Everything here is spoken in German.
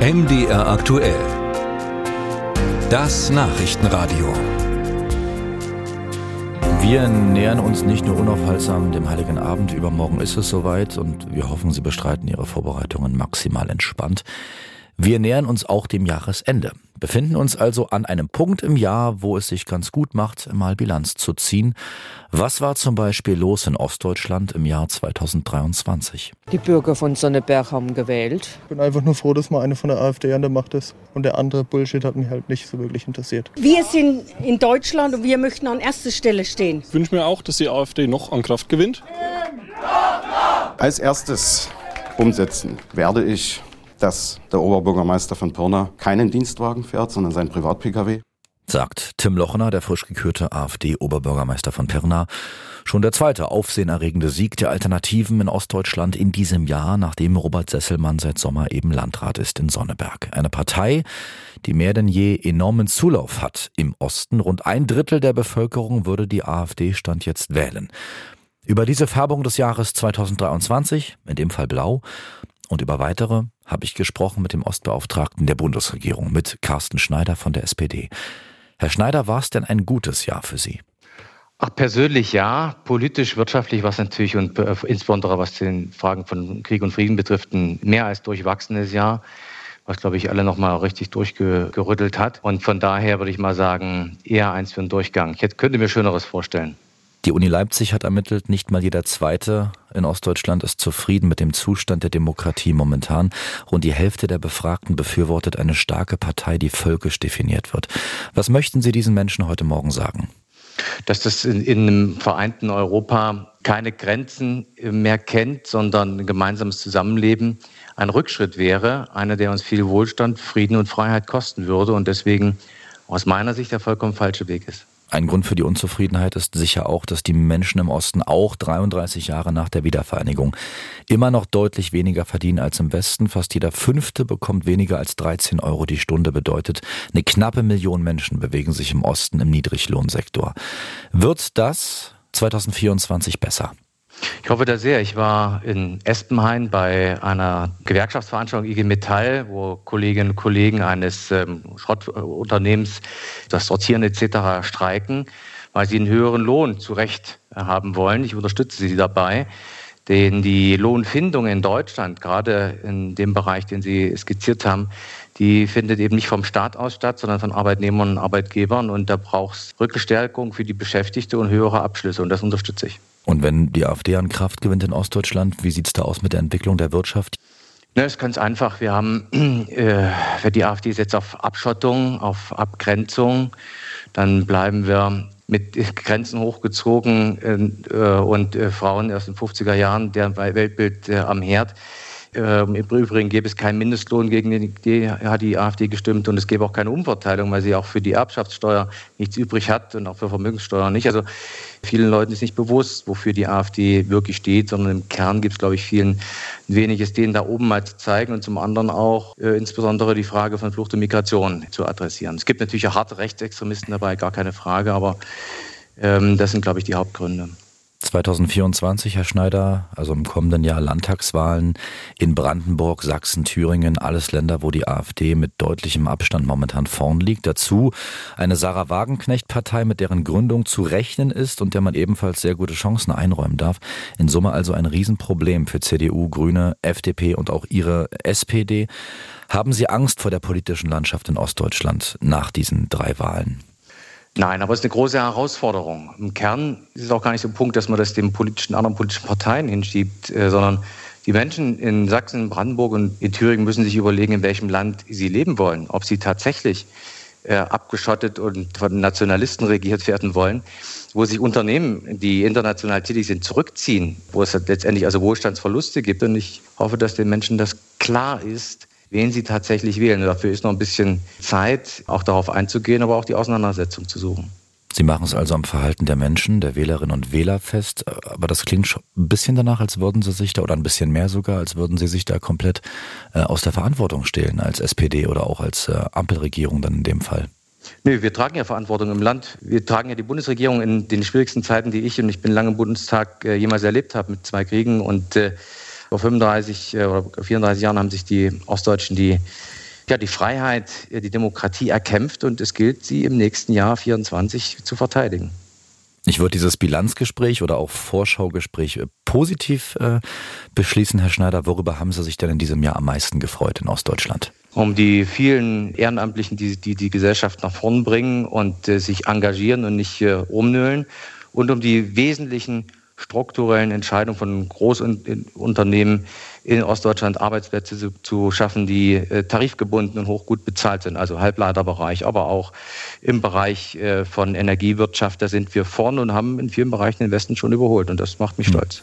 MDR aktuell. Das Nachrichtenradio. Wir nähern uns nicht nur unaufhaltsam dem Heiligen Abend. Übermorgen ist es soweit und wir hoffen, Sie bestreiten Ihre Vorbereitungen maximal entspannt. Wir nähern uns auch dem Jahresende, befinden uns also an einem Punkt im Jahr, wo es sich ganz gut macht, mal Bilanz zu ziehen. Was war zum Beispiel los in Ostdeutschland im Jahr 2023? Die Bürger von Sonneberg haben gewählt. Ich bin einfach nur froh, dass mal eine von der AfD an der Macht ist. Und der andere Bullshit hat mich halt nicht so wirklich interessiert. Wir sind in Deutschland und wir möchten an erster Stelle stehen. Ich wünsche mir auch, dass die AfD noch an Kraft gewinnt. Als erstes umsetzen werde ich dass der Oberbürgermeister von Pirna keinen Dienstwagen fährt, sondern sein Privat-Pkw. Sagt Tim Lochner, der frisch gekürte AfD-Oberbürgermeister von Pirna. Schon der zweite aufsehenerregende Sieg der Alternativen in Ostdeutschland in diesem Jahr, nachdem Robert Sesselmann seit Sommer eben Landrat ist in Sonneberg. Eine Partei, die mehr denn je enormen Zulauf hat im Osten. Rund ein Drittel der Bevölkerung würde die AfD Stand jetzt wählen. Über diese Färbung des Jahres 2023, in dem Fall blau, und über weitere habe ich gesprochen mit dem Ostbeauftragten der Bundesregierung, mit Carsten Schneider von der SPD. Herr Schneider, war es denn ein gutes Jahr für Sie? Ach, persönlich ja. Politisch, wirtschaftlich war es natürlich und äh, insbesondere was den Fragen von Krieg und Frieden betrifft, ein mehr als durchwachsenes Jahr, was, glaube ich, alle nochmal richtig durchgerüttelt hat. Und von daher würde ich mal sagen, eher eins für einen Durchgang. Ich hätte, könnte mir Schöneres vorstellen. Die Uni Leipzig hat ermittelt, nicht mal jeder Zweite in Ostdeutschland ist zufrieden mit dem Zustand der Demokratie momentan. Rund die Hälfte der Befragten befürwortet eine starke Partei, die völkisch definiert wird. Was möchten Sie diesen Menschen heute Morgen sagen? Dass das in, in einem vereinten Europa keine Grenzen mehr kennt, sondern ein gemeinsames Zusammenleben ein Rückschritt wäre, einer, der uns viel Wohlstand, Frieden und Freiheit kosten würde und deswegen aus meiner Sicht der vollkommen falsche Weg ist. Ein Grund für die Unzufriedenheit ist sicher auch, dass die Menschen im Osten auch 33 Jahre nach der Wiedervereinigung immer noch deutlich weniger verdienen als im Westen. Fast jeder Fünfte bekommt weniger als 13 Euro die Stunde, bedeutet, eine knappe Million Menschen bewegen sich im Osten im Niedriglohnsektor. Wird das 2024 besser? Ich hoffe da sehr. Ich war in Espenhain bei einer Gewerkschaftsveranstaltung IG Metall, wo Kolleginnen und Kollegen eines ähm, Schrottunternehmens das Sortieren etc. streiken, weil sie einen höheren Lohn zu Recht haben wollen. Ich unterstütze sie dabei. Denn die Lohnfindung in Deutschland, gerade in dem Bereich, den Sie skizziert haben, die findet eben nicht vom Staat aus statt, sondern von Arbeitnehmern und Arbeitgebern. Und da braucht es Rückstärkung für die Beschäftigte und höhere Abschlüsse. Und das unterstütze ich. Und wenn die AfD an Kraft gewinnt in Ostdeutschland, wie sieht es da aus mit der Entwicklung der Wirtschaft? Ne, ist ganz einfach. Wir haben, äh, die AfD setzt auf Abschottung, auf Abgrenzung. Dann bleiben wir mit Grenzen hochgezogen äh, und äh, Frauen aus den 50er Jahren, deren Weltbild äh, am Herd. Ähm, Im Übrigen gäbe es keinen Mindestlohn, gegen den die, hat die AfD gestimmt und es gäbe auch keine Umverteilung, weil sie auch für die Erbschaftssteuer nichts übrig hat und auch für Vermögenssteuer nicht. Also vielen Leuten ist nicht bewusst, wofür die AfD wirklich steht, sondern im Kern gibt es, glaube ich, vielen weniges denen da oben mal zu zeigen und zum anderen auch äh, insbesondere die Frage von Flucht und Migration zu adressieren. Es gibt natürlich auch harte Rechtsextremisten dabei, gar keine Frage, aber ähm, das sind, glaube ich, die Hauptgründe. 2024, Herr Schneider, also im kommenden Jahr Landtagswahlen in Brandenburg, Sachsen, Thüringen, alles Länder, wo die AfD mit deutlichem Abstand momentan vorn liegt. Dazu eine Sarah Wagenknecht-Partei, mit deren Gründung zu rechnen ist und der man ebenfalls sehr gute Chancen einräumen darf. In Summe also ein Riesenproblem für CDU, Grüne, FDP und auch ihre SPD. Haben Sie Angst vor der politischen Landschaft in Ostdeutschland nach diesen drei Wahlen? Nein, aber es ist eine große Herausforderung. Im Kern ist es auch gar nicht so ein Punkt, dass man das den politischen, anderen politischen Parteien hinschiebt, äh, sondern die Menschen in Sachsen, Brandenburg und in Thüringen müssen sich überlegen, in welchem Land sie leben wollen. Ob sie tatsächlich äh, abgeschottet und von Nationalisten regiert werden wollen, wo sich Unternehmen, die international tätig sind, zurückziehen, wo es letztendlich also Wohlstandsverluste gibt. Und ich hoffe, dass den Menschen das klar ist, wen sie tatsächlich wählen. Dafür ist noch ein bisschen Zeit, auch darauf einzugehen, aber auch die Auseinandersetzung zu suchen. Sie machen es also am Verhalten der Menschen, der Wählerinnen und Wähler fest, aber das klingt schon ein bisschen danach, als würden Sie sich da, oder ein bisschen mehr sogar, als würden Sie sich da komplett äh, aus der Verantwortung stehlen, als SPD oder auch als äh, Ampelregierung dann in dem Fall. Nee, wir tragen ja Verantwortung im Land. Wir tragen ja die Bundesregierung in den schwierigsten Zeiten, die ich und ich bin lange im Bundestag äh, jemals erlebt habe, mit zwei Kriegen und äh, vor 35 äh, oder 34 Jahren haben sich die Ostdeutschen die ja, die Freiheit, die Demokratie erkämpft und es gilt, sie im nächsten Jahr 24 zu verteidigen. Ich würde dieses Bilanzgespräch oder auch Vorschaugespräch äh, positiv äh, beschließen, Herr Schneider. Worüber haben Sie sich denn in diesem Jahr am meisten gefreut in Ostdeutschland? Um die vielen Ehrenamtlichen, die die, die Gesellschaft nach vorn bringen und äh, sich engagieren und nicht äh, rumnöhlen. Und um die wesentlichen strukturellen Entscheidungen von Großunternehmen in Ostdeutschland Arbeitsplätze zu, zu schaffen, die äh, tarifgebunden und hochgut bezahlt sind, also Halbleiterbereich, aber auch im Bereich äh, von Energiewirtschaft. Da sind wir vorne und haben in vielen Bereichen den Westen schon überholt und das macht mich hm. stolz.